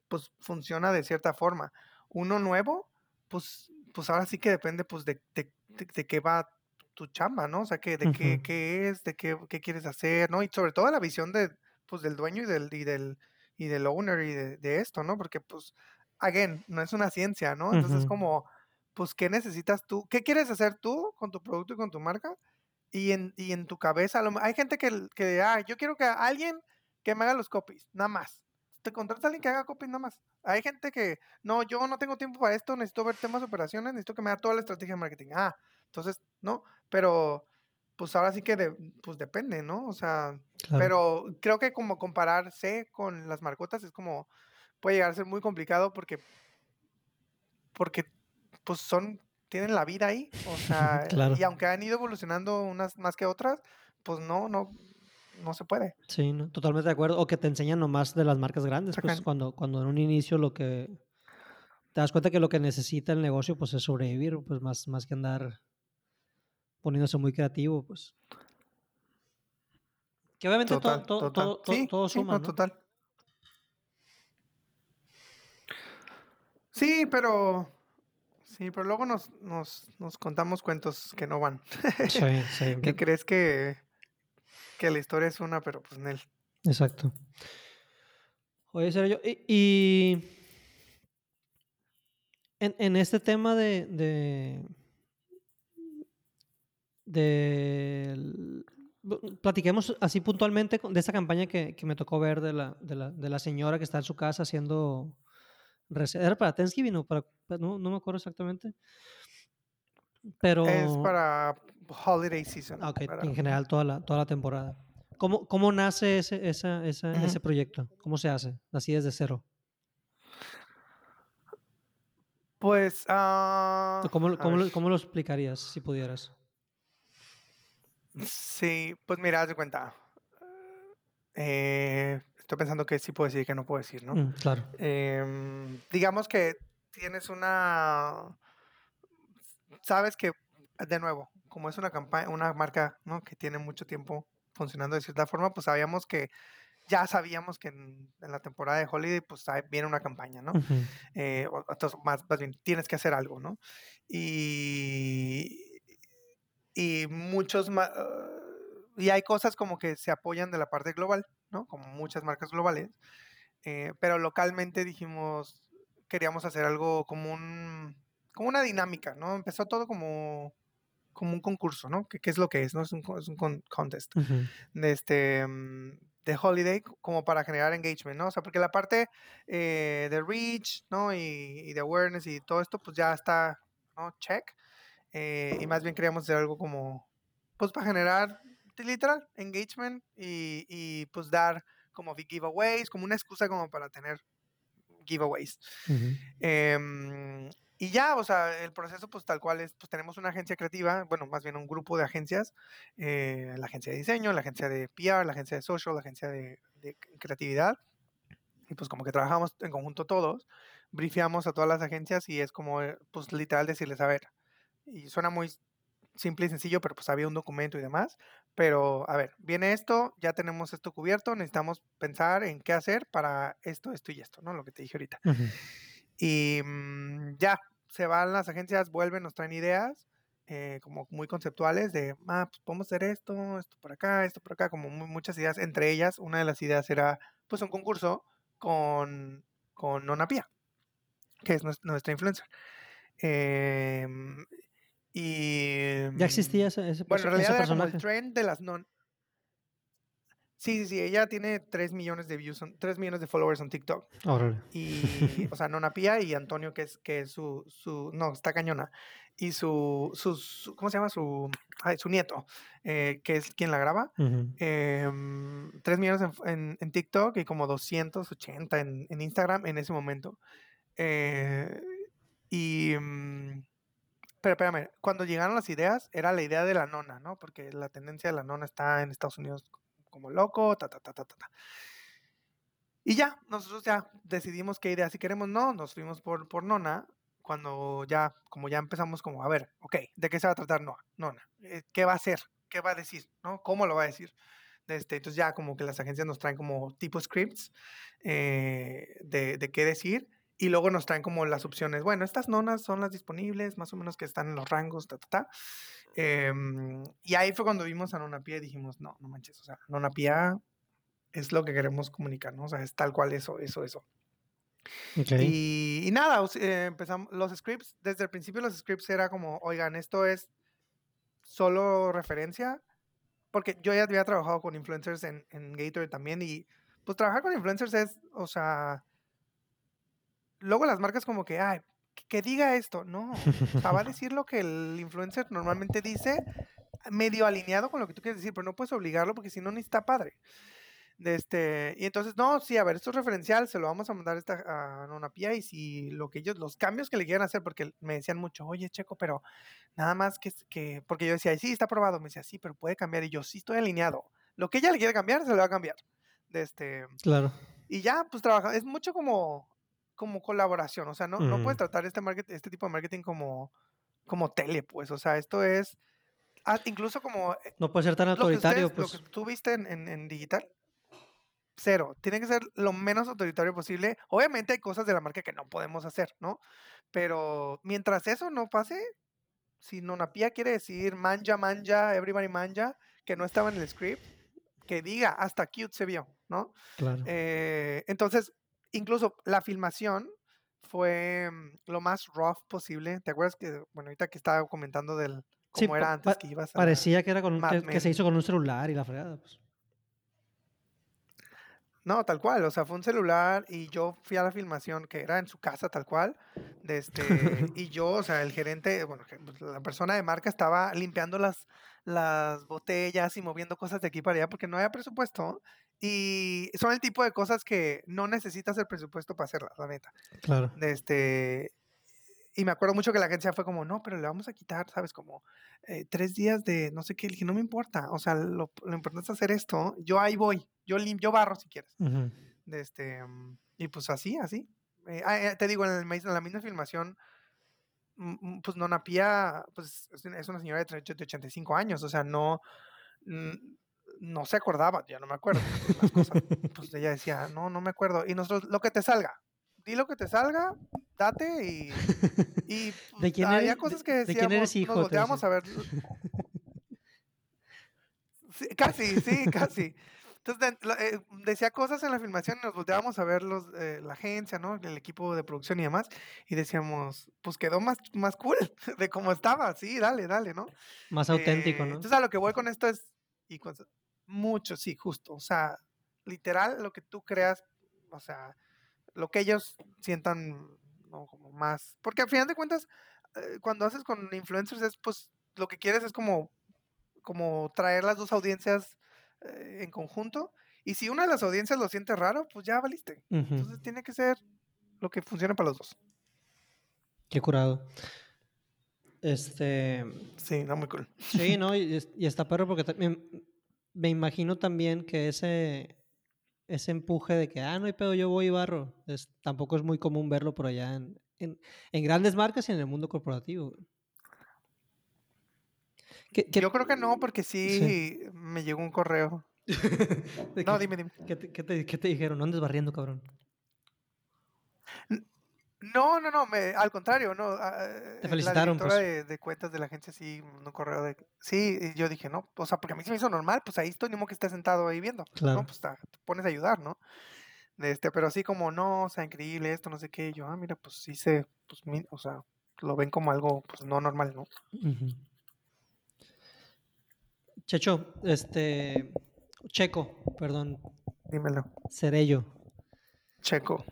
pues funciona de cierta forma. Uno nuevo, pues, pues ahora sí que depende pues de, de, de- de qué va tu chamba, ¿no? O sea, que, de qué, qué es, de qué, qué quieres hacer, ¿no? Y sobre todo la visión de, pues, del dueño y del, y del, y del owner y de, de esto, ¿no? Porque, pues, again, no es una ciencia, ¿no? Entonces, Ujú. como, pues, ¿qué necesitas tú? ¿Qué quieres hacer tú con tu producto y con tu marca? y en, y en tu cabeza, hay gente que, que, ah, yo quiero que alguien que me haga los copies, nada más. Te contratas a alguien que haga copies nada más. Hay gente que, no, yo no tengo tiempo para esto, necesito ver temas de operaciones, necesito que me haga toda la estrategia de marketing. Ah, entonces, no, pero pues ahora sí que pues depende, ¿no? O sea, pero creo que como compararse con las marcotas es como, puede llegar a ser muy complicado porque, porque pues son, tienen la vida ahí, o sea, y aunque han ido evolucionando unas más que otras, pues no, no, no se puede. Sí, no, totalmente de acuerdo. O que te enseñan nomás de las marcas grandes, pues cuando, cuando en un inicio lo que te das cuenta que lo que necesita el negocio pues es sobrevivir, pues más, más que andar poniéndose muy creativo, pues. Que obviamente todo, todo, todo, todo, suma. total. Sí, pero. Sí, pero luego nos, nos, nos contamos cuentos que no van. Sí, sí. que crees que, que la historia es una, pero pues en él. Exacto. Oye, Sergio, y, y en, en, este tema de, de de... Platiquemos así puntualmente de esta campaña que, me tocó ver de la, de, la, de la, señora que está en su casa haciendo... ¿Era para Thanksgiving o para...? No, no me acuerdo exactamente. Pero... Es para Holiday Season. Ah, en general toda la, toda la temporada. ¿Cómo, cómo nace ese, esa, ese proyecto? ¿Cómo se hace? Así desde cero. Pues... Uh, ¿Cómo, cómo, ¿Cómo, lo explicarías si pudieras? Sí, pues mira, haz de cuenta. Eh, estoy pensando que sí puedo decir y que no puedo decir, ¿no? Mm, claro. Em, digamos que tienes una. Sabes que, de nuevo, como es una campaña, una marca ¿no? que tiene mucho tiempo funcionando de cierta forma, pues sabíamos que ya sabíamos que en, la temporada de Holiday pues viene una campaña, ¿no? Eh, más, más, bien, tienes que hacer algo, ¿no? Y, y muchos más, ah, y hay cosas como que se apoyan de la parte global, ¿no? Como muchas marcas globales, eh, pero localmente dijimos, queríamos hacer algo como un, como una dinámica, ¿no? Empezó todo como, como un concurso, ¿no? ¿Qué, es lo que es, no? Es un, es un contest de este mm, de holiday como para generar engagement, ¿no? O sea, porque la parte eh, de reach, ¿no? Y, y, de awareness y todo esto, pues ya está, ¿no? Check. Eh, y más bien queríamos hacer algo como, pues para generar literal engagement y, y pues dar como giveaways, como una excusa como para tener giveaways. Em, y ya, o sea, el proceso pues tal cual es, pues tenemos una agencia creativa, bueno, más bien un grupo de agencias, eh, la agencia de diseño, la agencia de PR, la agencia de social, la agencia de, de creatividad, y pues como que trabajamos en conjunto todos, briefeamos a todas las agencias y es como, eh, pues literal decirles, a ver, y suena muy simple y sencillo, pero pues había un documento y demás. Pero a ver, viene esto, ya tenemos esto cubierto, necesitamos pensar en qué hacer para esto, esto y esto, ¿no? Lo que te dije ahorita. Y mm, ya, se van las agencias, vuelven, nos traen ideas. Eh, como muy conceptuales de, ah, pues podemos hacer esto, esto por acá, esto por acá, como muchas ideas. Entre ellas, una de las ideas era, pues, un concurso con, con Nona Pía, que es nuestra influencer. Eh, y. ¿Ya existía mm, ese, ese Bueno, en realidad era como el trend de las non. Sí, sí, sí, ella tiene 3 millones de views, 3 millones de followers en TikTok. Órale. Y, o sea, Nona Pía y Antonio, que es, que es su, su, no, está cañona. Y su, su, ¿cómo se llama? Su, ay, su nieto, eh, que es quien la graba. 3 em, millones en, en, TikTok y como 280 en, en Instagram en ese momento. Eh, y... Mm, pero espérame, cuando llegaron las ideas, era la idea de la nona, ¿no? Porque la tendencia de la nona está en Estados Unidos como loco, ta, ta, ta, ta, ta. Y ya, nosotros ya decidimos qué idea si queremos, no, nos fuimos por, por nona, cuando ya, como ya empezamos como, a ver, ok, ¿de qué se va a tratar no, nona? Eh, ¿Qué va a hacer? ¿Qué va a decir? ¿No? ¿Cómo lo va a decir? Este, entonces ya como que las agencias nos traen como tipo scripts eh, de, de qué decir y luego nos traen como las opciones. Bueno, estas nonas son las disponibles, más o menos que están en los rangos, ta, ta, ta. Em, y ahí fue cuando vimos a Nona Pia y dijimos, no, no manches, o sea, Nona Pia es lo que queremos comunicar, ¿no? O sea, es tal cual eso, eso, eso. Y, nada, eh, empezamos los scripts, desde el principio los scripts era como, oigan, esto es solo referencia, porque yo ya había trabajado con influencers en, en Gatorade también y pues trabajar con influencers es, o sea, luego las marcas como que, ay, que, diga esto, no, o sea, va a decir lo que el influencer normalmente dice, medio alineado con lo que tú quieres decir, pero no puedes obligarlo porque si no, ni está padre. De este, y entonces, no, sí, a ver, esto es referencial, se lo vamos a mandar esta, a una pía y si lo que ellos, los cambios que le quieran hacer, porque me decían mucho, oye, Checo, pero nada más que, que porque yo decía, sí, está aprobado, me decía, sí, pero puede cambiar, y yo, sí, estoy alineado. Lo que ella le quiere cambiar, se lo va a cambiar. De este, claro. Y ya, pues trabaja, es mucho como, como colaboración, o sea, no, no puedes tratar este, market, este tipo de marketing como, como tele, pues, o sea, esto es, ah, incluso como... Eh, no puede ser tan autoritario, lo pues. Lo que tú viste en, en, en digital, cero. Tiene que ser lo menos autoritario posible. Obviamente hay cosas de la marca que no podemos hacer, ¿no? Pero mientras eso no pase, si Nonapía quiere decir manja, manja, everybody manja, que no estaba en el script, que diga hasta cute se vio, ¿no? Claro. Eh, entonces, incluso la filmación fue mm, lo más rough posible. ¿Te acuerdas que, bueno, ahorita que estaba comentando del cómo era antes que ibas a. Parecía que era con que, se hizo con un celular y la fregada, pues. No, tal cual, o sea, fue un celular y yo fui a la filmación que era en su casa tal cual, de este, y yo, o sea, el gerente, bueno, pues, la persona de marca estaba limpiando las, las botellas y moviendo cosas de aquí para allá porque no había presupuesto y son el tipo de cosas que no necesitas el presupuesto para hacerlas, la neta. Claro. Este, y me acuerdo mucho que la agencia fue como, no, pero le vamos a quitar, ¿sabes? Como eh, tres días de no sé qué. Le dije, no me importa. O sea, lo, lo importante es hacer esto. Yo ahí voy. Yo limpio, barro si quieres. este, mm, y pues así, así. Eh, ah, eh, te digo, en, el, en, la misma filmación, mm, mm, pues Nona Pía, pues es una señora de, de 85 años. O sea, no no se acordaba, ya no me acuerdo. Las cosas. Pues ella decía, no, no me acuerdo. Y nosotros, lo que te salga, di lo que te salga, date y. y ¿De quién había cosas que decíamos, ¿de quién eres hijo? Nos volteábamos a ver. casi, sí, casi. Entonces eh, decía cosas en la filmación y nos volteábamos a ver los, eh, la agencia, ¿no? El equipo de producción y demás. Y decíamos, pues quedó más, más cool de cómo estaba. Sí, dale, dale, ¿no? Más auténtico, eh, ¿no? Entonces a lo que voy con esto es. Y mucho, sí, justo. O sea, literal, lo que tú creas, o sea, lo que ellos sientan como más. Porque al final de cuentas, eh, cuando haces con influencers, es pues lo que quieres es como, como traer las dos audiencias eh, en conjunto. Y si una de las audiencias lo siente raro, pues ya valiste. Entonces tiene que ser lo que funcione para los dos. Qué curado. Este. Sí, no, muy cool. Sí, no, y, está perro porque también me imagino también que ese ese empuje de que, ah, no hay pedo, yo voy y barro. Es, tampoco es muy común verlo por allá en, en, en grandes marcas y en el mundo corporativo. yo creo que no, porque sí, me llegó un correo. no, dime, dime. ¿qué te, qué, te, ¿Qué te dijeron? No andes barriendo, cabrón. No, no, no, me, al contrario, no. Ah, Te eh, felicitaron. La directora pues. de, cuentas de la agencia sí, un correo de. Sí, y yo dije, no, o sea, porque a mí se me hizo normal, pues ahí estoy, ni modo que esté sentado ahí viendo. Claro. No, pues te pones a ayudar, ¿no? Este, pero así como, no, o sea, increíble esto, no sé qué. yo, ah, mira, pues sí se, pues, o sea, lo ven como algo, pues no normal, ¿no? Checho, este. Checo, perdón. Dímelo. Cerello. Checo.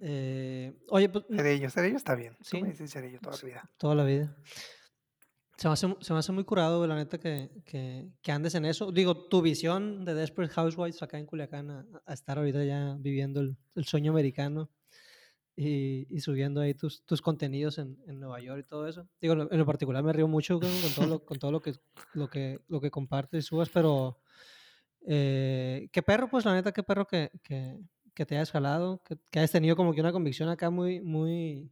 Eh, oye, pues. Cerello está bien. Sí. me dicen Cerello toda la vida. Toda la vida. Se me hace, se me hace muy curado, la neta, que, que, que, andes en eso. Digo, tu visión de Desperate Housewives acá en Culiacán a, estar ahorita ya viviendo el, el sueño americano y, y, subiendo ahí tus, tus contenidos en, en, Nueva York y todo eso. Digo, en lo particular me río mucho con, todo, lo, con todo lo, que, lo, que, lo que compartes y subas, pero eh, qué perro, pues la neta, qué perro que, que, que te hayas jalado, que, que, hayas tenido como que una convicción acá muy, muy,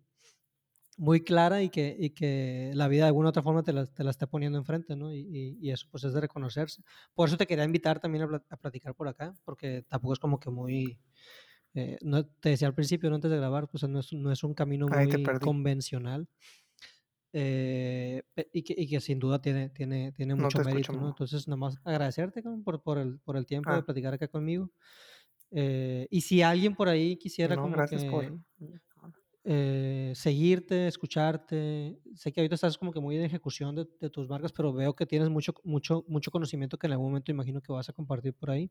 muy clara y que, y que la vida de alguna otra forma te la, te la esté poniendo enfrente, ¿no? Y, y, eso pues es de reconocerse. Por eso te quería invitar también a, a platicar por acá, porque tampoco es como que muy... Eh, no, te decía al principio, no antes de grabar, pues no es, no es un camino muy convencional. Eh, y, que, y, que, sin duda tiene, tiene, tiene mucho mérito, ¿no? Entonces, nomás agradecerte por, por, el, por el tiempo de ah. platicar acá conmigo. Eh, y si alguien por ahí quisiera como que eh, seguirte, escucharte. Sé que ahorita estás como que muy en ejecución de, de tus marcas, pero veo que tienes mucho, mucho, mucho conocimiento que en algún momento imagino que vas a compartir por ahí.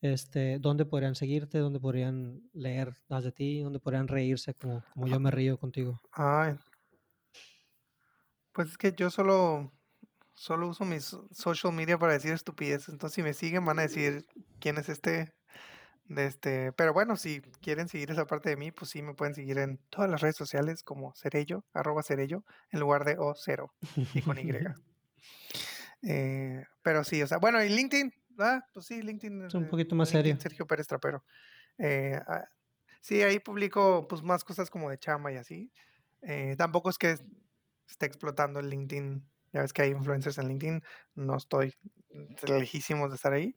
Este, ¿Dónde podrían seguirte? ¿Dónde podrían leer más de ti? ¿Dónde podrían reírse como, como yo me río contigo? Ay. Pues es que yo solo, solo uso mis social media para decir estupideces. Entonces, si me siguen, van a decir quién es este. Este, pero bueno, si quieren seguir esa parte de mí, pues sí me pueden seguir en todas las redes sociales como Cerello, arroba Cerello, en lugar de O cero y con Y. Eh, pero sí, o sea, bueno, y LinkedIn, ah, pues sí, LinkedIn. Es un poquito más LinkedIn serio. Sergio Pérez Trapero. Eh, ah, sí, ahí publico pues más cosas como de chamba y así. Eh, tampoco es que esté explotando el LinkedIn. Ya ves que hay influencers en LinkedIn. No estoy lejísimos de estar ahí.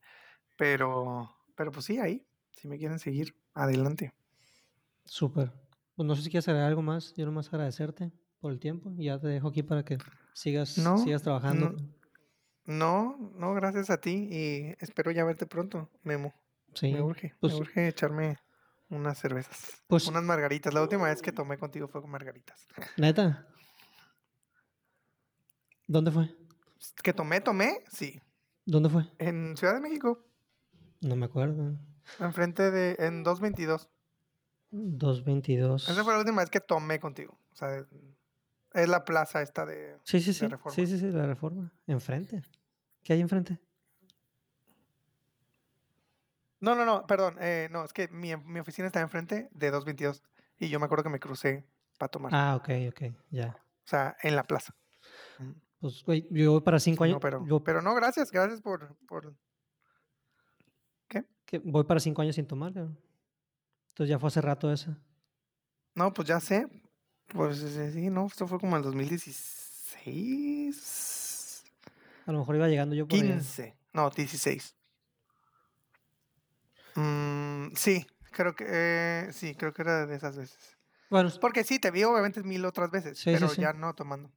Pero, pero pues sí, ahí. Si me quieren seguir, adelante. Súper. Pues no sé si quieres agregar algo más. Yo nomás agradecerte por el tiempo y ya te dejo aquí para que sigas, No, sigas trabajando. No, no, gracias a ti y espero ya verte pronto, Memo. Sí. Me urge, pues- me urge echarme unas cervezas, Pues- unas margaritas. La última vez que tomé contigo fue con margaritas. Neta. ¿Dónde fue? Que tomé, tomé, sí. ¿Dónde fue? En Ciudad de México, No me acuerdo. Enfrente de, en 222. 222. Esa fue la última vez que tomé contigo. O sea, es la plaza esta de... Sí, sí, sí. Reforma. Sí, sí, sí, la reforma. Enfrente. ¿Qué hay enfrente? No, no, no, perdón. eh, no, es que mi, mi oficina está enfrente de 222. Y yo me acuerdo que me crucé para tomar. Ah, ok, ok, ya. O sea, en la plaza. Pues, güey, yo voy para cinco años. No, pero, yo pero no, gracias, gracias por, por... que voy para cinco años sin tomar, cabrón. Entonces ya fue hace rato eso. No, pues ya sé. Pues sí, no, esto fue como el 2016. A lo mejor iba llegando yo por allá. 15. No, 16. Mm, sí, creo que eh, sí, creo que era de esas veces. Bueno, Porque sí, te vi obviamente mil otras veces, Sí, pero sí. ya no tomando.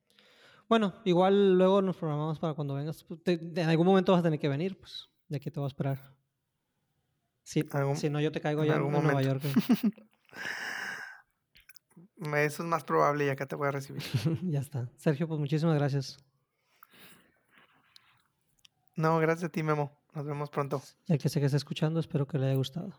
bueno, igual luego nos programamos para cuando vengas. Pues, en algún momento vas a tener que venir, pues. De aquí te voy a esperar. Si, Algún- si no, yo te caigo ya en, en Nueva. York. Eso es más probable y acá te voy a recibir. ya está. Sergio, pues muchísimas gracias. No, gracias a ti, Memo. Nos vemos pronto. Ya que está escuchando, espero que le haya gustado.